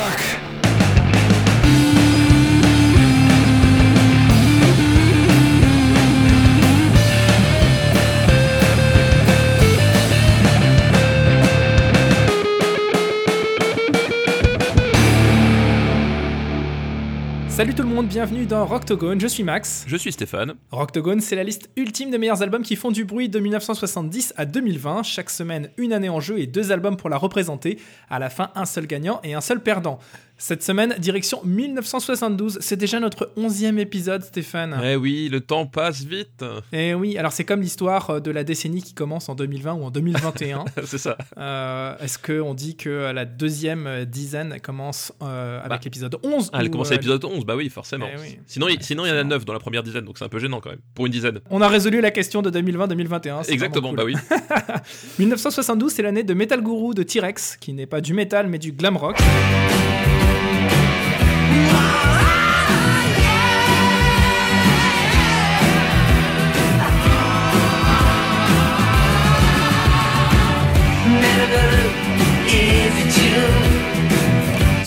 fuck. Salut tout le monde, bienvenue dans Rocktogone, je suis Max. Je suis Stéphane. Rocktogone, c'est la liste ultime des meilleurs albums qui font du bruit de 1970 à 2020. Chaque semaine, une année en jeu et deux albums pour la représenter. À la fin, un seul gagnant et un seul perdant. Cette semaine, direction 1972. C'est déjà notre onzième épisode, Stéphane. Eh oui, le temps passe vite. Eh oui, alors c'est comme l'histoire euh, de la décennie qui commence en 2020 ou en 2021. c'est ça. Euh, Est-ce qu'on dit que la deuxième dizaine commence euh, avec Bah, l'épisode 11 Ah, elle ou, commence euh, à l'épisode 11, bah oui, forcément. Eh oui. Sinon, il, sinon, il y en a 9 dans la première dizaine, donc c'est un peu gênant quand même. Pour une dizaine. On a résolu la question de 2020-2021. c'est Exactement, bah oui. 1972, c'est l'année de Metal Guru de T-Rex, qui n'est pas du métal mais du glam rock.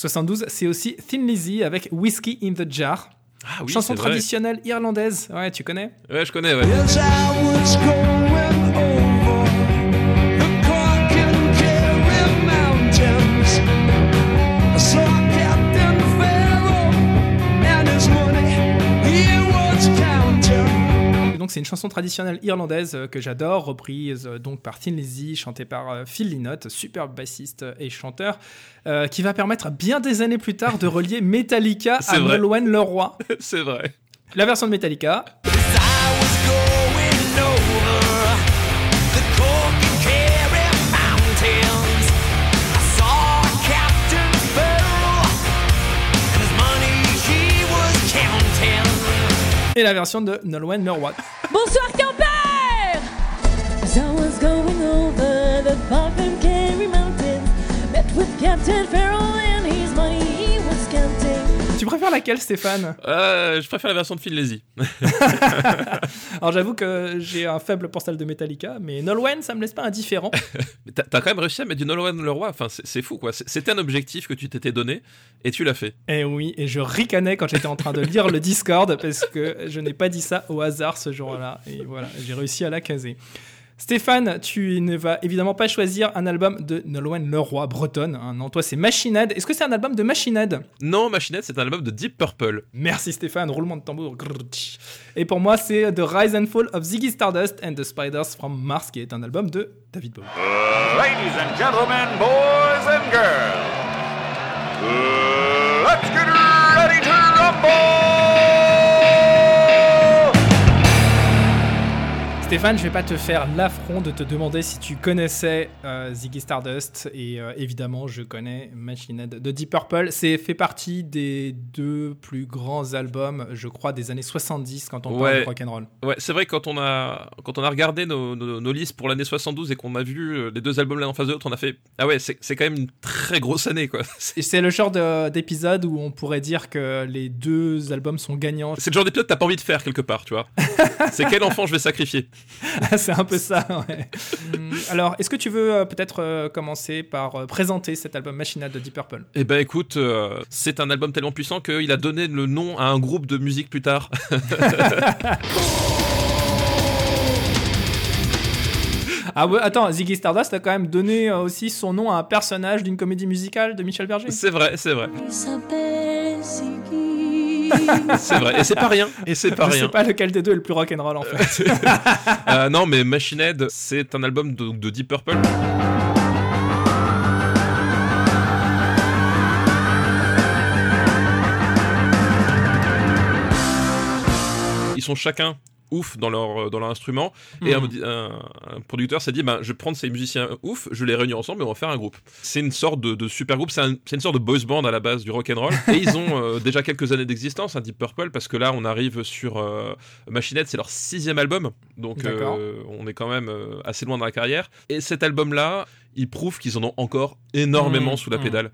72, c'est aussi Thin Lizzy avec Whiskey in the Jar. Ah oui, Chanson traditionnelle irlandaise. Ouais, tu connais? Ouais, je connais, ouais. C'est une chanson traditionnelle irlandaise euh, que j'adore, reprise euh, donc par Thin Lizzy, chantée par euh, Phil Lynott, superbe bassiste et chanteur, euh, qui va permettre bien des années plus tard de relier Metallica à. Nolwenn Leroy. c'est vrai. La version de Metallica, et la version de Nolwenn Leroy. Bonsoir Quimper I was going over the Falcon Kerry Mountains, met with Captain Farrell préfères laquelle, Stéphane? Euh, je préfère la version de Phil Lazy. Alors j'avoue que j'ai un faible pour celle de Metallica, mais Nolwenn, ça me laisse pas indifférent. Mais t'as quand même réussi à mettre du Nolwenn Leroy. Enfin, c'est fou, quoi. C'était un objectif que tu t'étais donné et tu l'as fait. Et oui, et je ricanais quand j'étais en train de lire le Discord parce que je n'ai pas dit ça au hasard ce jour-là. Et voilà, j'ai réussi à la caser. Stéphane, tu ne vas évidemment pas choisir un album de Nolwenn Leroy, bretonne. hein. non, toi c'est Machine Head. Est-ce que c'est un album de Machine Head? Non, Machinette, c'est un album de Deep Purple. Merci Stéphane, roulement de tambour. Et pour moi, c'est The Rise and Fall of Ziggy Stardust and the Spiders from Mars, qui est un album de David Bowie. Ladies and gentlemen, boys and girls, let's get ready to rumble! Stéphane, je vais pas te faire l'affront de te demander si tu connaissais euh, Ziggy Stardust et euh, évidemment je connais Machine Head de Deep Purple. C'est fait partie des deux plus grands albums, je crois, des années 70 quand on parle Ouais. de rock'n'roll. Ouais, c'est vrai quand on a, quand on a regardé nos, nos- nos listes pour l'année 72 et qu'on a vu euh, les deux albums l'un en face de l'autre, on a fait Ah ouais, c'est quand même une très grosse année, quoi. C'est le genre de- d'épisode où on pourrait dire que les deux albums sont gagnants. c'est le genre d'épisode que t'as pas envie de faire quelque part, tu vois. c'est quel enfant je vais sacrifier? c'est un peu ça. ouais. Hum, Alors, est-ce que tu veux euh, peut-être euh, commencer par euh, présenter cet album Machine Head de Deep Purple? Eh ben écoute, euh, c'est un album tellement puissant qu'il a donné le nom à un groupe de musique plus tard. Ah ouais, attends, Ziggy Stardust a quand même donné aussi son nom à un personnage d'une comédie musicale de Michel Berger? c'est vrai, c'est vrai, Il. c'est vrai. Et c'est pas rien, et c'est pas Je sais rien. pas lequel des deux est le plus rock'n'roll en fait. Euh, non, mais Machine Head, c'est un album de, de Deep Purple. Ils sont chacun ouf dans leur, dans leur instrument. Et un, Mhm. un- un producteur s'est dit ben, je vais prendre ces musiciens ouf je les réunis ensemble et on va faire un groupe. C'est une sorte de, de super groupe. C'est un- une sorte de boys band à la base du rock'n'roll et ils ont euh, déjà quelques années d'existence un Deep Purple parce que là on arrive sur euh, Machinette c'est leur sixième album. Donc euh, on est quand même euh, assez loin dans la carrière. Et cet album là il prouve qu'ils en ont encore énormément Mhm. sous la Mhm. pédale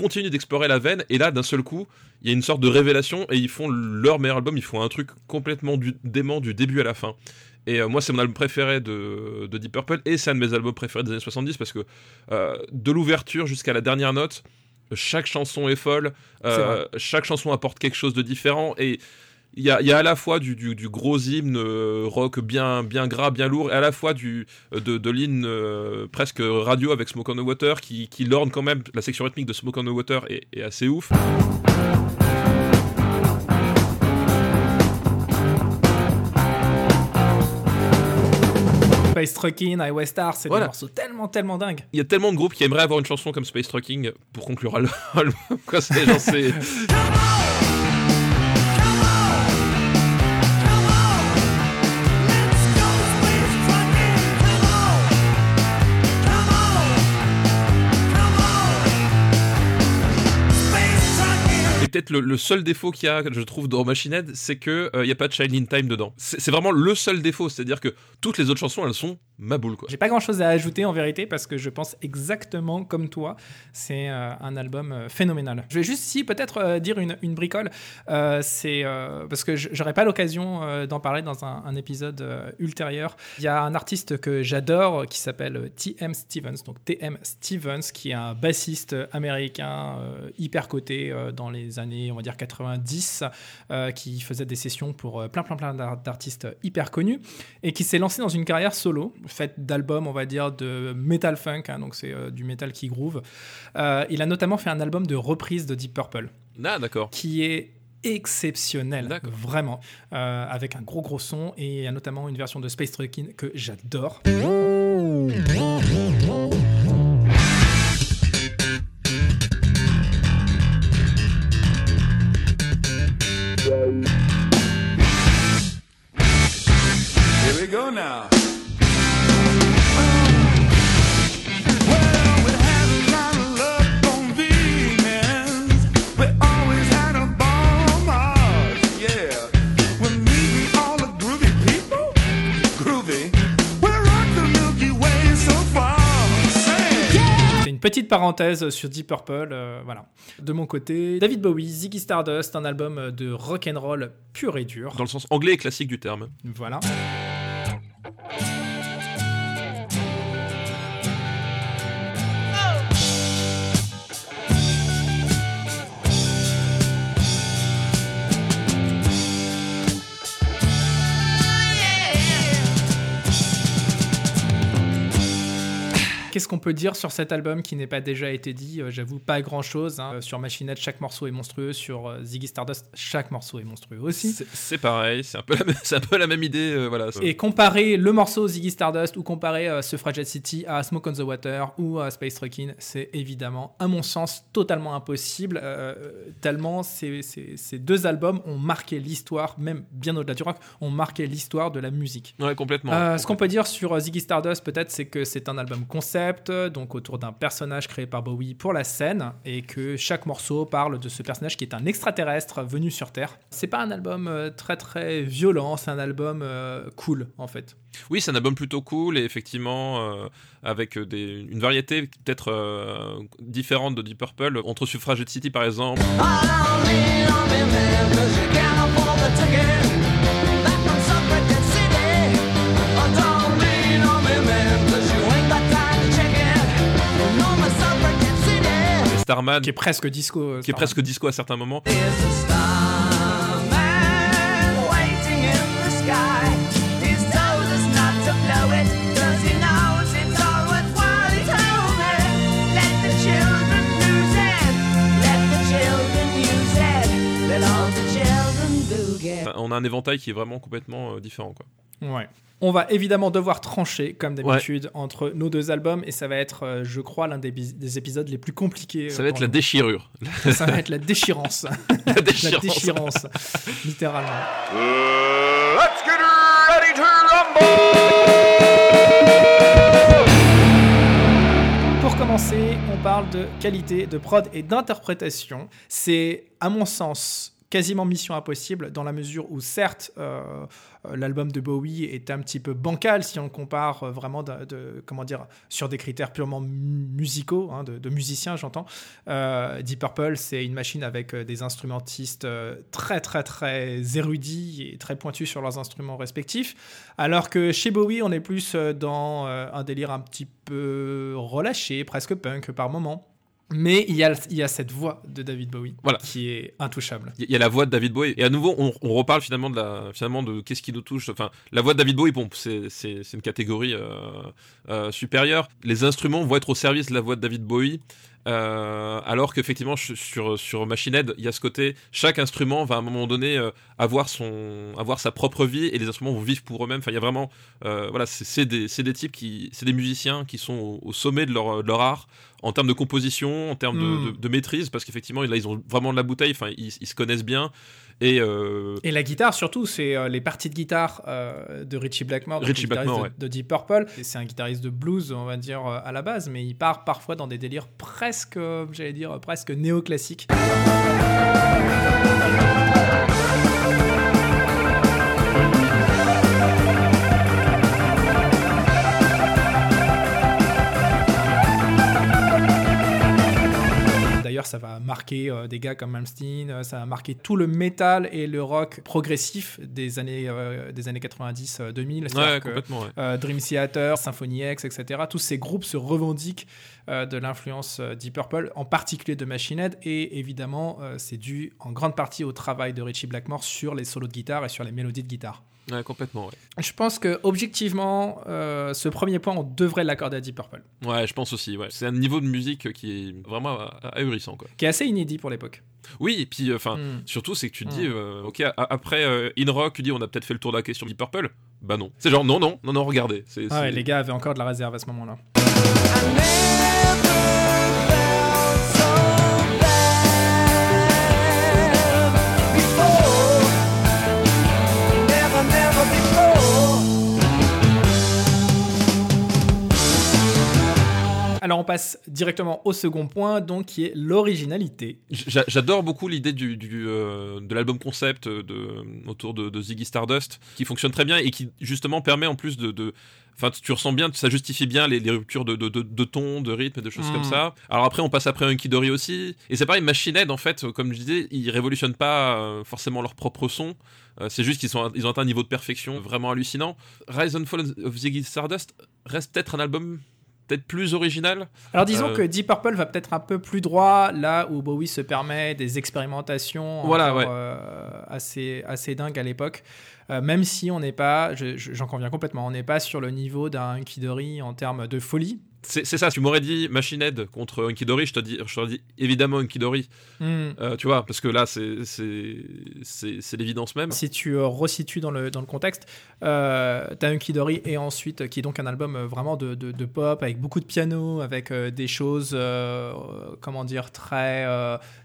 continuent d'explorer la veine, et là, d'un seul coup, il y a une sorte de révélation, et ils font leur meilleur album, ils font un truc complètement du, dément du début à la fin. Et euh, moi, c'est mon album préféré de, de Deep Purple, et c'est un de mes albums préférés des années 70, parce que euh, de l'ouverture jusqu'à la dernière note, chaque chanson est folle, euh, chaque chanson apporte quelque chose de différent, et il y a, il y a à la fois du, du- du gros hymne euh, rock bien, bien gras, bien lourd, et à la fois du, de, de l'hymne euh, presque radio avec Smoke on the Water qui, qui l'orne quand même. La section rythmique de Smoke on the Water est, est assez ouf. Space Trucking, Highway Star, c'est Voilà. des morceaux tellement, tellement dingues. Il y a tellement de groupes qui aimeraient avoir une chanson comme Space Trucking pour conclure l'album. Quoi, c'est peut-être le, seul défaut qu'il y a, je trouve, dans Machine Head, c'est que euh, il n'y a pas de Shining Time dedans. C'est vraiment le seul défaut, c'est-à-dire que toutes les autres chansons, elles sont ma boule. J'ai pas grand chose à ajouter en vérité parce que je pense exactement comme toi. C'est euh, un album euh, phénoménal. Je vais juste ici peut-être euh, dire une, bricole. C'est parce que j'aurais pas l'occasion d'en parler dans un, un épisode ultérieur. Il y a un artiste que j'adore qui s'appelle T.M. Stevens, donc T.M. Stevens, qui est un bassiste américain hyper coté dans les années, on va dire 90, euh, qui faisait des sessions pour plein plein plein d'ar- d'artistes hyper connus et qui s'est lancé dans une carrière solo, faite d'albums, on va dire, de metal funk, hein, donc c'est euh, du metal qui groove. Euh, il a notamment fait un album de reprise de Deep Purple, Ah, d'accord. qui est exceptionnel, vraiment, euh, avec un gros gros son, et il y a notamment une version de Space Trucking que j'adore. Parenthèse sur Deep Purple, euh, voilà. De mon côté, David Bowie, Ziggy Stardust, un album de rock and roll pur et dur. Dans le sens anglais et classique du terme. Voilà. Qu'est-ce qu'on peut dire sur cet album qui n'est pas déjà été dit? Euh, J'avoue, pas grand-chose. hein. Euh, Sur Machinette, chaque morceau est monstrueux. Sur euh, Ziggy Stardust, chaque morceau est monstrueux aussi. C'est pareil, c'est un, peu la même- c'est un peu la même idée. euh, voilà. Et comparer le morceau Ziggy Stardust ou comparer euh, ce Fragile City à Smoke on the Water ou à Space Trucking, c'est évidemment, à mon sens, totalement impossible. euh, tellement ces, ces- ces deux albums ont marqué l'histoire, même bien au-delà du rock, ont marqué l'histoire de la musique. Ouais, complètement. Euh, ce qu'on peut dire sur Ziggy Stardust, peut-être, c'est que c'est un album concept, donc autour d'un personnage créé par Bowie pour la scène, et que chaque morceau parle de ce personnage qui est un extraterrestre venu sur Terre. C'est pas un album euh, très très violent, c'est un album euh, cool en fait. Oui, c'est un album plutôt cool et effectivement euh, avec des, une variété peut-être euh, différente de Deep Purple. Entre Suffragette City par exemple, Oh, Starman, Qui est presque disco. euh, qui est presque disco à certains moments. Enfin, on a un éventail qui est vraiment complètement euh, différent. Quoi. Ouais. On va évidemment devoir trancher, comme d'habitude, entre nos deux albums, et ça va être, euh, je crois, l'un des, épisodes les plus compliqués. Ça euh, va être la déchirure. Ça va être la déchirance. La la déchirance. déchirance, littéralement. Uh, let's get ready to rumble! Pour commencer, on parle de qualité de prod et d'interprétation. C'est, à mon sens, quasiment mission impossible dans la mesure où certes euh, euh, l'album de Bowie est un petit peu bancal si on le compare euh, vraiment de, comment dire sur des critères purement mu- musicaux hein, de, musiciens j'entends. Deep Purple c'est une machine avec des instrumentistes très très très érudits et très pointus sur leurs instruments respectifs. Alors que chez Bowie on est plus dans un délire un petit peu relâché presque punk par moment mais il y, a, il y a cette voix de David Bowie Voilà. qui est intouchable. Il y a la voix de David Bowie et à nouveau on, on reparle finalement de la finalement de qu'est-ce qui nous touche. Enfin, la voix de David Bowie, bon, c'est c'est c'est une catégorie euh, euh, supérieure. Les instruments vont être au service de la voix de David Bowie. euh, alors qu'effectivement sur sur Machine Head il y a ce côté chaque instrument va à un moment donné euh, avoir son avoir sa propre vie et les instruments vont vivre pour eux-mêmes enfin il y a vraiment euh, voilà c'est des c'est des types qui c'est des musiciens qui sont au, au sommet de leur de leur art en termes de composition en termes de- Mm. de, de maîtrise parce qu'effectivement là ils ont vraiment de la bouteille enfin ils, ils se connaissent bien et euh, Et la guitare, surtout, c'est euh, les parties de guitare euh, de Richie Blackmore, Richie de, de Deep Purple. C'est un guitariste de blues, on va dire, à la base, mais il part parfois dans des délires presque, j'allais dire, presque néoclassiques. Ça va marquer euh, des gars comme Malmsteen, euh, ça va marquer tout le métal et le rock progressif des années, euh, des années 90-2000. ouais complètement ouais. Euh, Dream Theater, Symphony X, etc. Tous ces groupes se revendiquent de l'influence Deep Purple, en particulier de Machine Head, et évidemment, c'est dû en grande partie au travail de Richie Blackmore sur les solos de guitare et sur les mélodies de guitare. Ouais, complètement ouais. Je pense que objectivement, euh, ce premier point, on devrait l'accorder à Deep Purple, Ouais, je pense aussi ouais. c'est un niveau de musique qui est vraiment ah- ahurissant quoi qui est assez inédit pour l'époque. oui et puis enfin Hmm. Surtout, c'est que tu te Mm. dis, euh, ok, après euh, In Rock, tu dis, on a peut-être fait le tour de la question Deep Purple? Bah non. C'est genre, non, non, non, non, regardez. C'est, Ah ouais, les gars avaient encore de la réserve à ce moment-là. Alors on passe directement au second point, donc qui est l'originalité. J'a- J'adore beaucoup l'idée du, du, euh, de l'album concept euh, de, autour de, de Ziggy Stardust, qui fonctionne très bien et qui justement permet en plus de. de Enfin, tu ressens bien, ça justifie bien les, les ruptures de, de, de, de ton, de rythme et de choses Mm. comme ça. Alors après, on passe après Hunky Dory aussi. Et c'est pareil, Machine Head, en fait, euh, comme je disais, ils révolutionnent pas forcément leur propre son. C'est juste qu'ils sont, ils ont atteint un niveau de perfection vraiment hallucinant. Rise and Fall of Ziggy Stardust reste peut-être un album peut-être plus original. Alors disons Euh, que Deep Purple va peut-être un peu plus droit là où Bowie se permet des expérimentations Voilà, ouais. euh, assez, assez dingues à l'époque. Euh, même si on n'est pas, je- je- j'en conviens complètement, on n'est pas sur le niveau d'un Dory en termes de folie. C'est ça, tu m'aurais dit Machine Head contre Hunky Dory, je te dis, je t'aurais dit évidemment Hunky Dory. Hmm. Euh, tu vois, parce que là, c'est l'évidence même. Si tu euh, resitues dans le, dans le contexte, euh, t'as Hunky Dory et ensuite, euh, qui est donc un album euh, vraiment de, de- de pop avec beaucoup de piano, avec des choses, comment dire, très,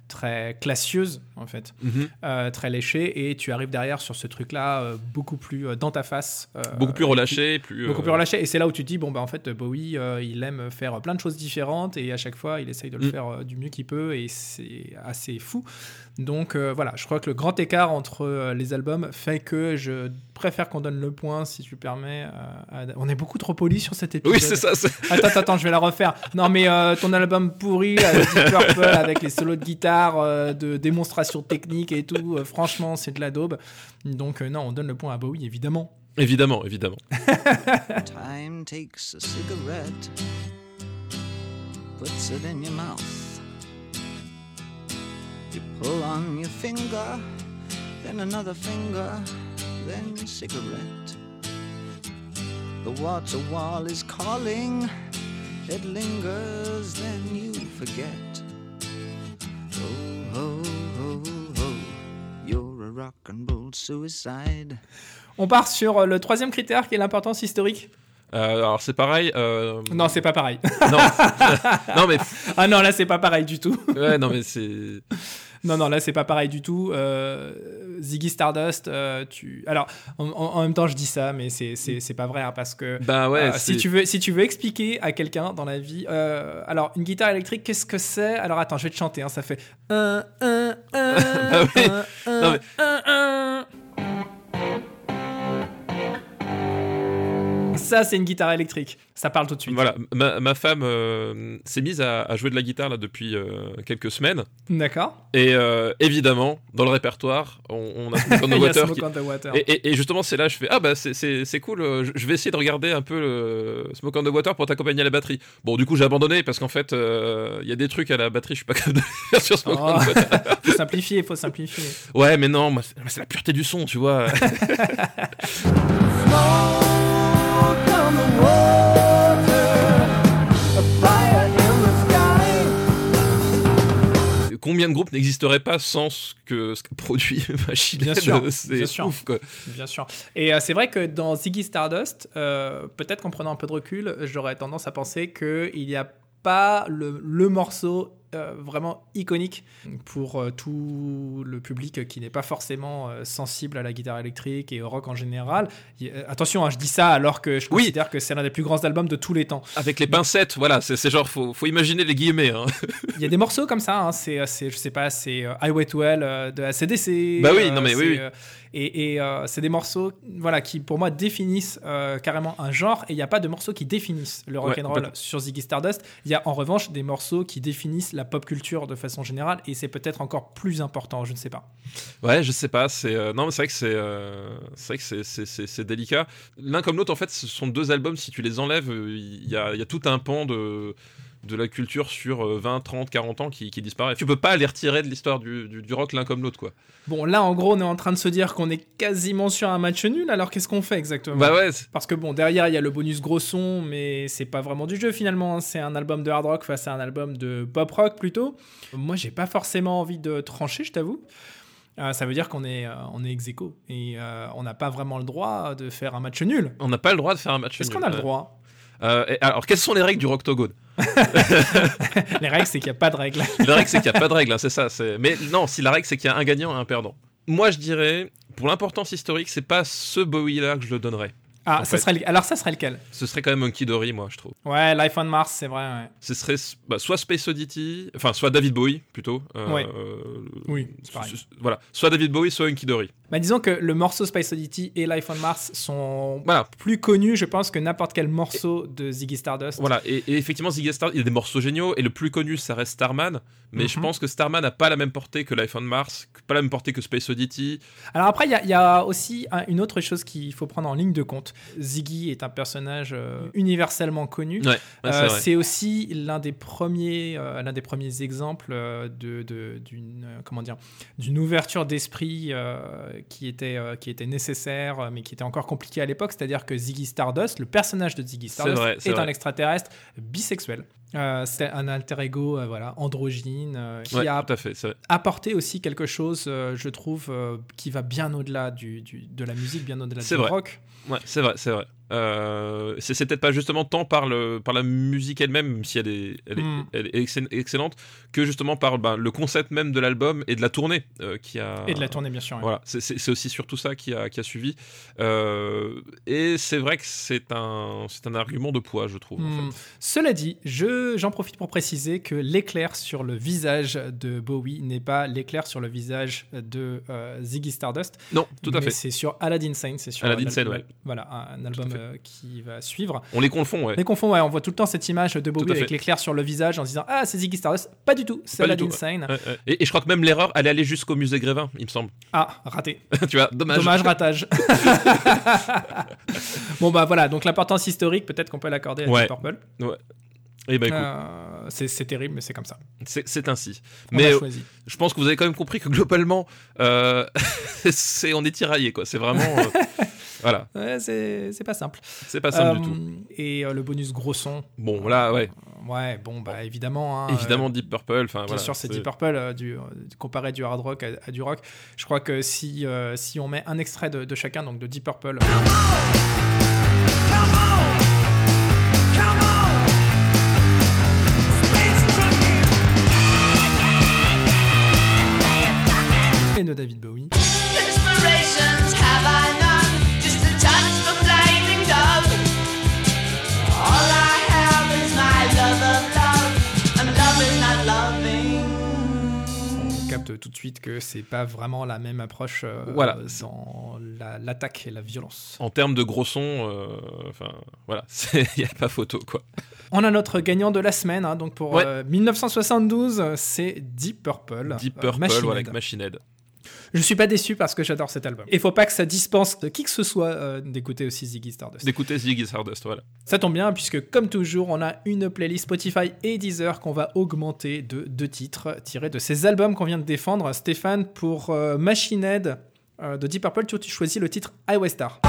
très classieuses en fait. Mhm. euh, très léché et tu arrives derrière sur ce truc là beaucoup plus euh, dans ta face euh, Beaucoup plus relâché, plus. beaucoup euh, plus relâché et c'est là où tu te dis bon bah en fait Bowie euh, il aime faire plein de choses différentes et à chaque fois il essaye de le Mm. faire euh, du mieux qu'il peut et c'est assez fou donc euh, voilà je crois que le grand écart entre euh, les albums fait que je préfère qu'on donne le point si tu permets euh, à- on est beaucoup trop poli sur cet épisode Oui, c'est ça. c'est- Attends, attends, attends, je vais la refaire. Non, mais euh, ton album pourri, Deep Purple, avec les solos de guitare, euh, de démonstration technique et tout, euh, franchement, c'est de la daube. Donc, euh, non, on donne le point à Bowie, évidemment. Évidemment, évidemment. Time takes a cigarette, puts it in your mouth. You pull on your finger, then another finger, then cigarette. The water wall is calling, it lingers, then you forget. Oh, ho, ho, ho, you're a rock and roll suicide. On part sur euh, le troisième critère qui est l'importance historique. Euh, alors, c'est pareil. euh, Non, c'est pas pareil. non. non, mais. ah non, là, c'est pas pareil du tout. Ouais, non, mais c'est. Non, non, là c'est pas pareil du tout. Euh, Ziggy Stardust, euh, tu. Alors, en, même temps, je dis ça, mais c'est c'est- c'est pas vrai hein, parce que. Bah ouais, euh, si tu veux, si tu veux expliquer à quelqu'un dans la vie, alors une guitare électrique, qu'est-ce que c'est? Alors attends, je vais te chanter. hein, ça fait un, un, un, oui. un, mais- un, un. Ça, c'est une guitare électrique. Ça parle tout de suite. Voilà, ma, ma femme euh, s'est mise à, à jouer de la guitare là depuis euh, quelques semaines. D'accord. Et euh, évidemment, dans le répertoire, on, on a Smoke on the Water. Smoke qui- on the Water. Et, et- et justement, c'est là, je fais Ah bah c'est- cool, je- je vais essayer de regarder un peu le Smoke on the Water pour t'accompagner à la batterie. Bon, du coup, j'ai abandonné parce qu'en fait, il y a des trucs à la batterie, je suis pas capable de faire sur Smoke on Oh. the Water. faut simplifier, faut simplifier. Ouais, mais non, c'est la pureté du son, tu vois. Combien de groupes n'existeraient pas sans ce que, ce que produit Machine Bien sûr, C'est ouf, quoi. Bien sûr. Et euh, c'est vrai que dans Ziggy Stardust, euh, peut-être qu'en prenant un peu de recul, j'aurais tendance à penser qu'il n'y a pas le, le morceau vraiment iconique pour euh, tout le public qui n'est pas forcément euh, sensible à la guitare électrique et au rock en général. Attention, hein, je dis ça alors que je Oui. considère que c'est l'un des plus grands albums de tous les temps. Avec les pincettes, voilà, c'est genre, faut, faut imaginer les guillemets. Hein. Il y a des morceaux comme ça, hein, c'est, je sais pas, c'est euh, Highway to Hell euh, de ACDC. Bah oui, non, mais oui, oui. Et et, euh, c'est des morceaux voilà, qui, pour moi, définissent euh, carrément un genre. Et il n'y a pas de morceaux qui définissent le Ouais, rock'n'roll complètement. sur Ziggy Stardust. Il y a en revanche des morceaux qui définissent la pop culture de façon générale. Et c'est peut-être encore plus important, je ne sais pas. Ouais, je sais pas. C'est euh, non, mais c'est vrai que c'est vrai que c'est- c'est c'est- c'est délicat. L'un comme l'autre, en fait, ce sont deux albums. Si tu les enlèves, il y a, il y a tout un pan de de la culture sur euh, 20, 30, 40 ans qui, qui disparaît. Tu peux pas les retirer de l'histoire du, du, du rock l'un comme l'autre, quoi. Bon, là, en gros, on est en train de se dire qu'on est quasiment sur un match nul. Alors, qu'est-ce qu'on fait exactement? Bah ouais, Parce que bon, derrière, il y a le bonus gros son, mais c'est pas vraiment du jeu finalement. hein. C'est un album de hard rock face à un album de pop rock plutôt. Moi, j'ai pas forcément envie de trancher, je t'avoue. Euh, ça veut dire qu'on est, euh, on est ex aequo et euh, on n'a pas vraiment le droit de faire un match nul. on n'a pas le droit de faire un match. Est-ce nul. qu'on a le droit? et alors, quelles sont les règles du Roctogone? Les règles, c'est qu'il n'y a pas de règles. La règle, c'est qu'il n'y a pas de règle, hein, c'est ça. Mais non, si la règle, c'est qu'il y a un gagnant et un perdant. Moi, je dirais, pour l'importance historique, c'est pas ce Bowie-là que je le donnerais. Ah, En ça fait. serait le- alors ça serait lequel? Ce serait quand même Monkey Dory, moi, je trouve. Ouais, Life on Mars, c'est vrai. ouais. Ce serait bah, soit Space Oddity, enfin, soit David Bowie, plutôt. euh, Ouais. euh, Oui, pareil. voilà, soit David Bowie, soit Monkey Dory. Bah, disons que le morceau Space Oddity et Life on Mars sont Voilà, plus connus, je pense, que n'importe quel morceau de Ziggy Stardust. voilà. Et, et effectivement, Ziggy Star, il y a des morceaux géniaux, et le plus connu, ça reste Starman. Mais je Mhm. pense que Starman n'a pas la même portée que Life on Mars, pas la même portée que Space Oddity. Alors après, il y, a- il y a aussi un- une autre chose qu'il faut prendre en ligne de compte. Ziggy est un personnage euh, universellement connu. Ouais, ouais, c'est Euh, c'est aussi l'un des premiers, euh, l'un des premiers exemples de, d'une, comment dire, d'une ouverture d'esprit qui était, qui était nécessaire, mais qui était encore compliquée à l'époque. C'est-à-dire que Ziggy Stardust, le personnage de Ziggy Stardust, vrai, est un extraterrestre bisexuel. Euh, c'est un alter ego, euh, voilà, androgyne, euh, qui Ouais, a tout à fait. c'est vrai. apporter aussi quelque chose, euh, je trouve, qui va bien au-delà du, du- de la musique, bien au-delà du vrai. rock. Ouais, c'est vrai, c'est vrai. Euh, c'est peut-être pas justement tant par, le, par la musique elle-même, même si elle est, elle est, Mm. elle est excell- excellente, que justement par ben, le concept même de l'album et de la tournée euh, qui a. Et de la tournée, bien sûr. Voilà, c'est- aussi surtout ça qui a, qui a suivi. Euh, et c'est vrai que c'est un, un argument de poids, je trouve. en Hmm. fait. Cela dit, je, j'en profite pour préciser que l'éclair sur le visage de Bowie n'est pas l'éclair sur le visage de Ziggy Stardust. Non, tout à mais fait. C'est sur Aladdin Sane. C'est sur Aladdin Sane, ouais. Voilà, un, un album qui va suivre. On les confond, ouais. Les confond, ouais, on voit tout le temps cette image de à avec l'éclair sur le visage en se disant Ah, c'est Ziggy Stardust. Pas du tout, c'est Aladdin ouais. Sane. Ouais, ouais. Et, et je crois que même l'erreur, elle est allée jusqu'au musée Grévin, il me semble. Ah, raté. tu vois, dommage. Dommage, ratage. bon, bah voilà, donc l'importance historique, peut-être qu'on peut l'accorder à Ouais. Purple. Et bah écoute, Euh, c'est terrible, mais c'est comme ça. c'est ainsi. On Mais euh, je pense que vous avez quand même compris que globalement, euh, on est tiraillé, quoi. C'est vraiment. Euh, voilà, Ouais, c'est c'est pas simple. c'est pas simple Euh, du tout. Et euh, le bonus gros son. Bon, là, ouais, Ouais, bon, bah évidemment. hein, évidemment euh, Deep Purple. Enfin, Bien voilà, sûr, c'est Deep Purple, euh, du, euh, comparé du hard rock à, à du rock. Je crois que si, euh, si on met un extrait de, de chacun, donc de Deep Purple, capte tout de suite que c'est pas vraiment la même approche euh, Voilà. dans la- l'attaque et la violence. En termes de gros son, euh, enfin voilà, il n'y a pas photo quoi. On a notre gagnant de la semaine, hein, donc pour Ouais. euh, 1972, euh, c'est Deep Purple. Deep euh, Purple, Machine voilà, avec Machine Head. Je suis pas déçu parce que j'adore cet album. Il faut pas que ça dispense de qui que ce soit euh, d'écouter aussi Ziggy Stardust. D'écouter Ziggy Stardust, voilà. Ça tombe bien puisque comme toujours, on a une playlist Spotify et Deezer qu'on va augmenter de deux titres tirés de ces albums qu'on vient de défendre. Stéphane, pour euh, Machine Head euh, de Deep Purple, tu, tu choisis le titre Highway Star.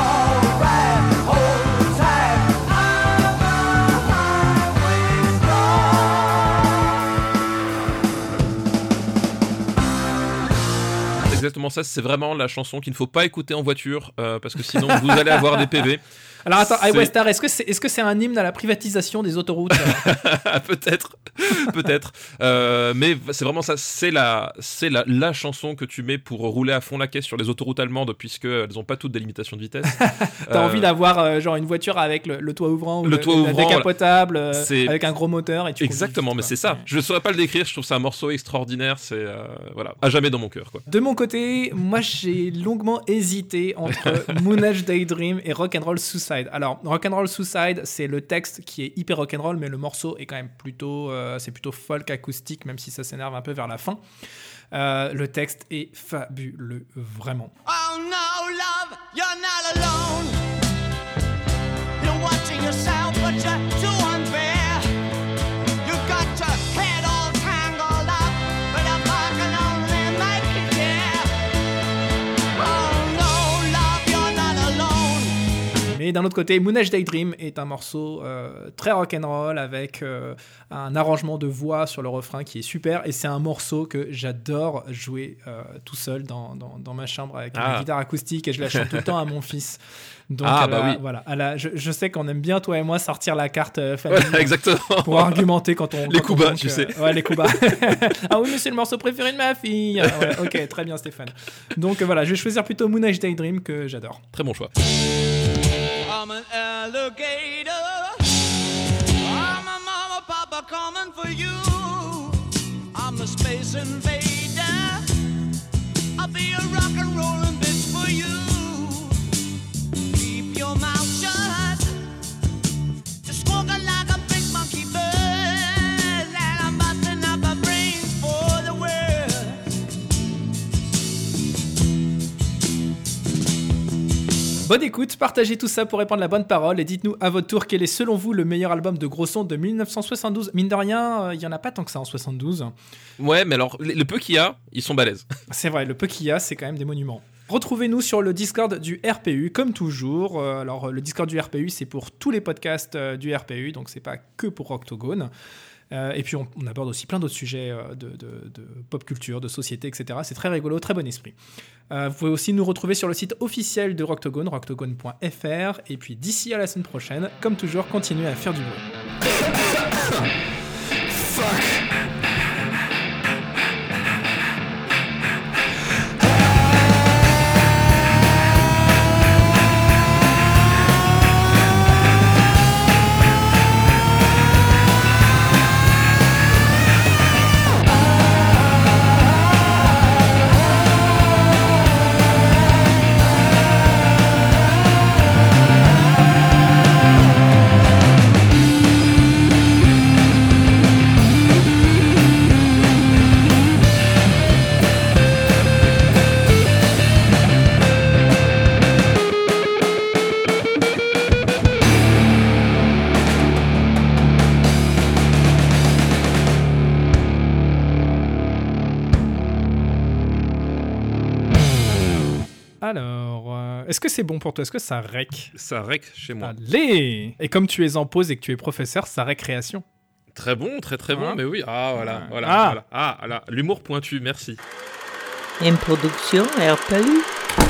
Exactement ça, c'est vraiment la chanson qu'il ne faut pas écouter en voiture euh, parce que sinon vous allez avoir des PV. Alors attends, Highway est-ce que c'est est -ce c'est un hymne à la privatisation des autoroutes peut-être, peut-être. Euh, mais c'est vraiment ça, c'est la, c'est la, la chanson que tu mets pour rouler à fond la caisse sur les autoroutes allemandes puisque elles n'ont pas toutes des limitations de vitesse. T'as Euh, envie d'avoir euh, genre une voiture avec le, le toit ouvrant ou Le toit ouvrant, décapotable avec un gros moteur et tu Exactement, mais c'est ça. Je ne saurais pas le décrire. Je trouve ça un morceau extraordinaire. C'est voilà, à jamais dans mon cœur, quoi. De mon côté, moi j'ai longuement hésité entre Moonage Daydream et Rock'n'Roll Suicide. Alors, Rock'n'Roll Suicide, c'est le texte qui est hyper rock'n'roll, mais le morceau est quand même plutôt, euh, c'est plutôt folk acoustique, même si ça s'énerve un peu vers la fin. Euh, le texte est fabuleux, vraiment. Oh no, love, you're not alone. You're watching yourself, but you're too Mais d'un autre côté, Moonage Daydream est un morceau euh, très rock'n'roll avec euh, un arrangement de voix sur le refrain qui est super et c'est un morceau que j'adore jouer euh, tout seul dans, dans, dans ma chambre avec Ah. une guitare acoustique et je la chante tout le temps à mon fils. Donc Ah, bah oui. voilà, je, je sais qu'on aime bien toi et moi sortir la carte euh, famille Ouais, exactement. pour argumenter quand on Les coups bas, tu sais. ouais les coups bas ah oui mais c'est le morceau préféré de ma fille Ah ouais, ok très bien Stéphane donc voilà je vais choisir plutôt Moonage Daydream que j'adore Très bon choix. I'm an alligator. I'm a mama, papa coming for you. I'm a space invader. I'll be a rock and rollin' bitch for you. Bonne écoute, partagez tout ça pour répandre la bonne parole et dites-nous à votre tour quel est selon vous le meilleur album de gros son de 1972. Mine de rien, euh, il y en a pas tant que ça en 72. Ouais, mais alors le peu qu'il y a, ils sont balèzes. C'est vrai, le peu qu'il y a, c'est quand même des monuments. Retrouvez-nous sur le Discord du RPU, comme toujours. Euh, alors, euh, le Discord du RPU, c'est pour tous les podcasts euh, du RPU, donc c'est pas que pour Octogone. Euh, et puis, on, aborde aussi plein d'autres sujets euh, de, pop culture, de société, etc. C'est très rigolo, très bon esprit. Euh, vous pouvez aussi nous retrouver sur le site officiel de Rocktogone, rocktogone.fr. Et puis, d'ici à la semaine prochaine, comme toujours, continuez à faire du bruit. Alors, c'est bon pour toi? Est-ce que ça rec? Ça rec chez moi. Allez Et comme tu es en pause et que tu es professeur, ça récréation. Très bon, très très bon, Hein mais oui. Ah voilà, Ah. voilà, Ah. voilà. Ah. L'humour pointu, merci. Une production RPU.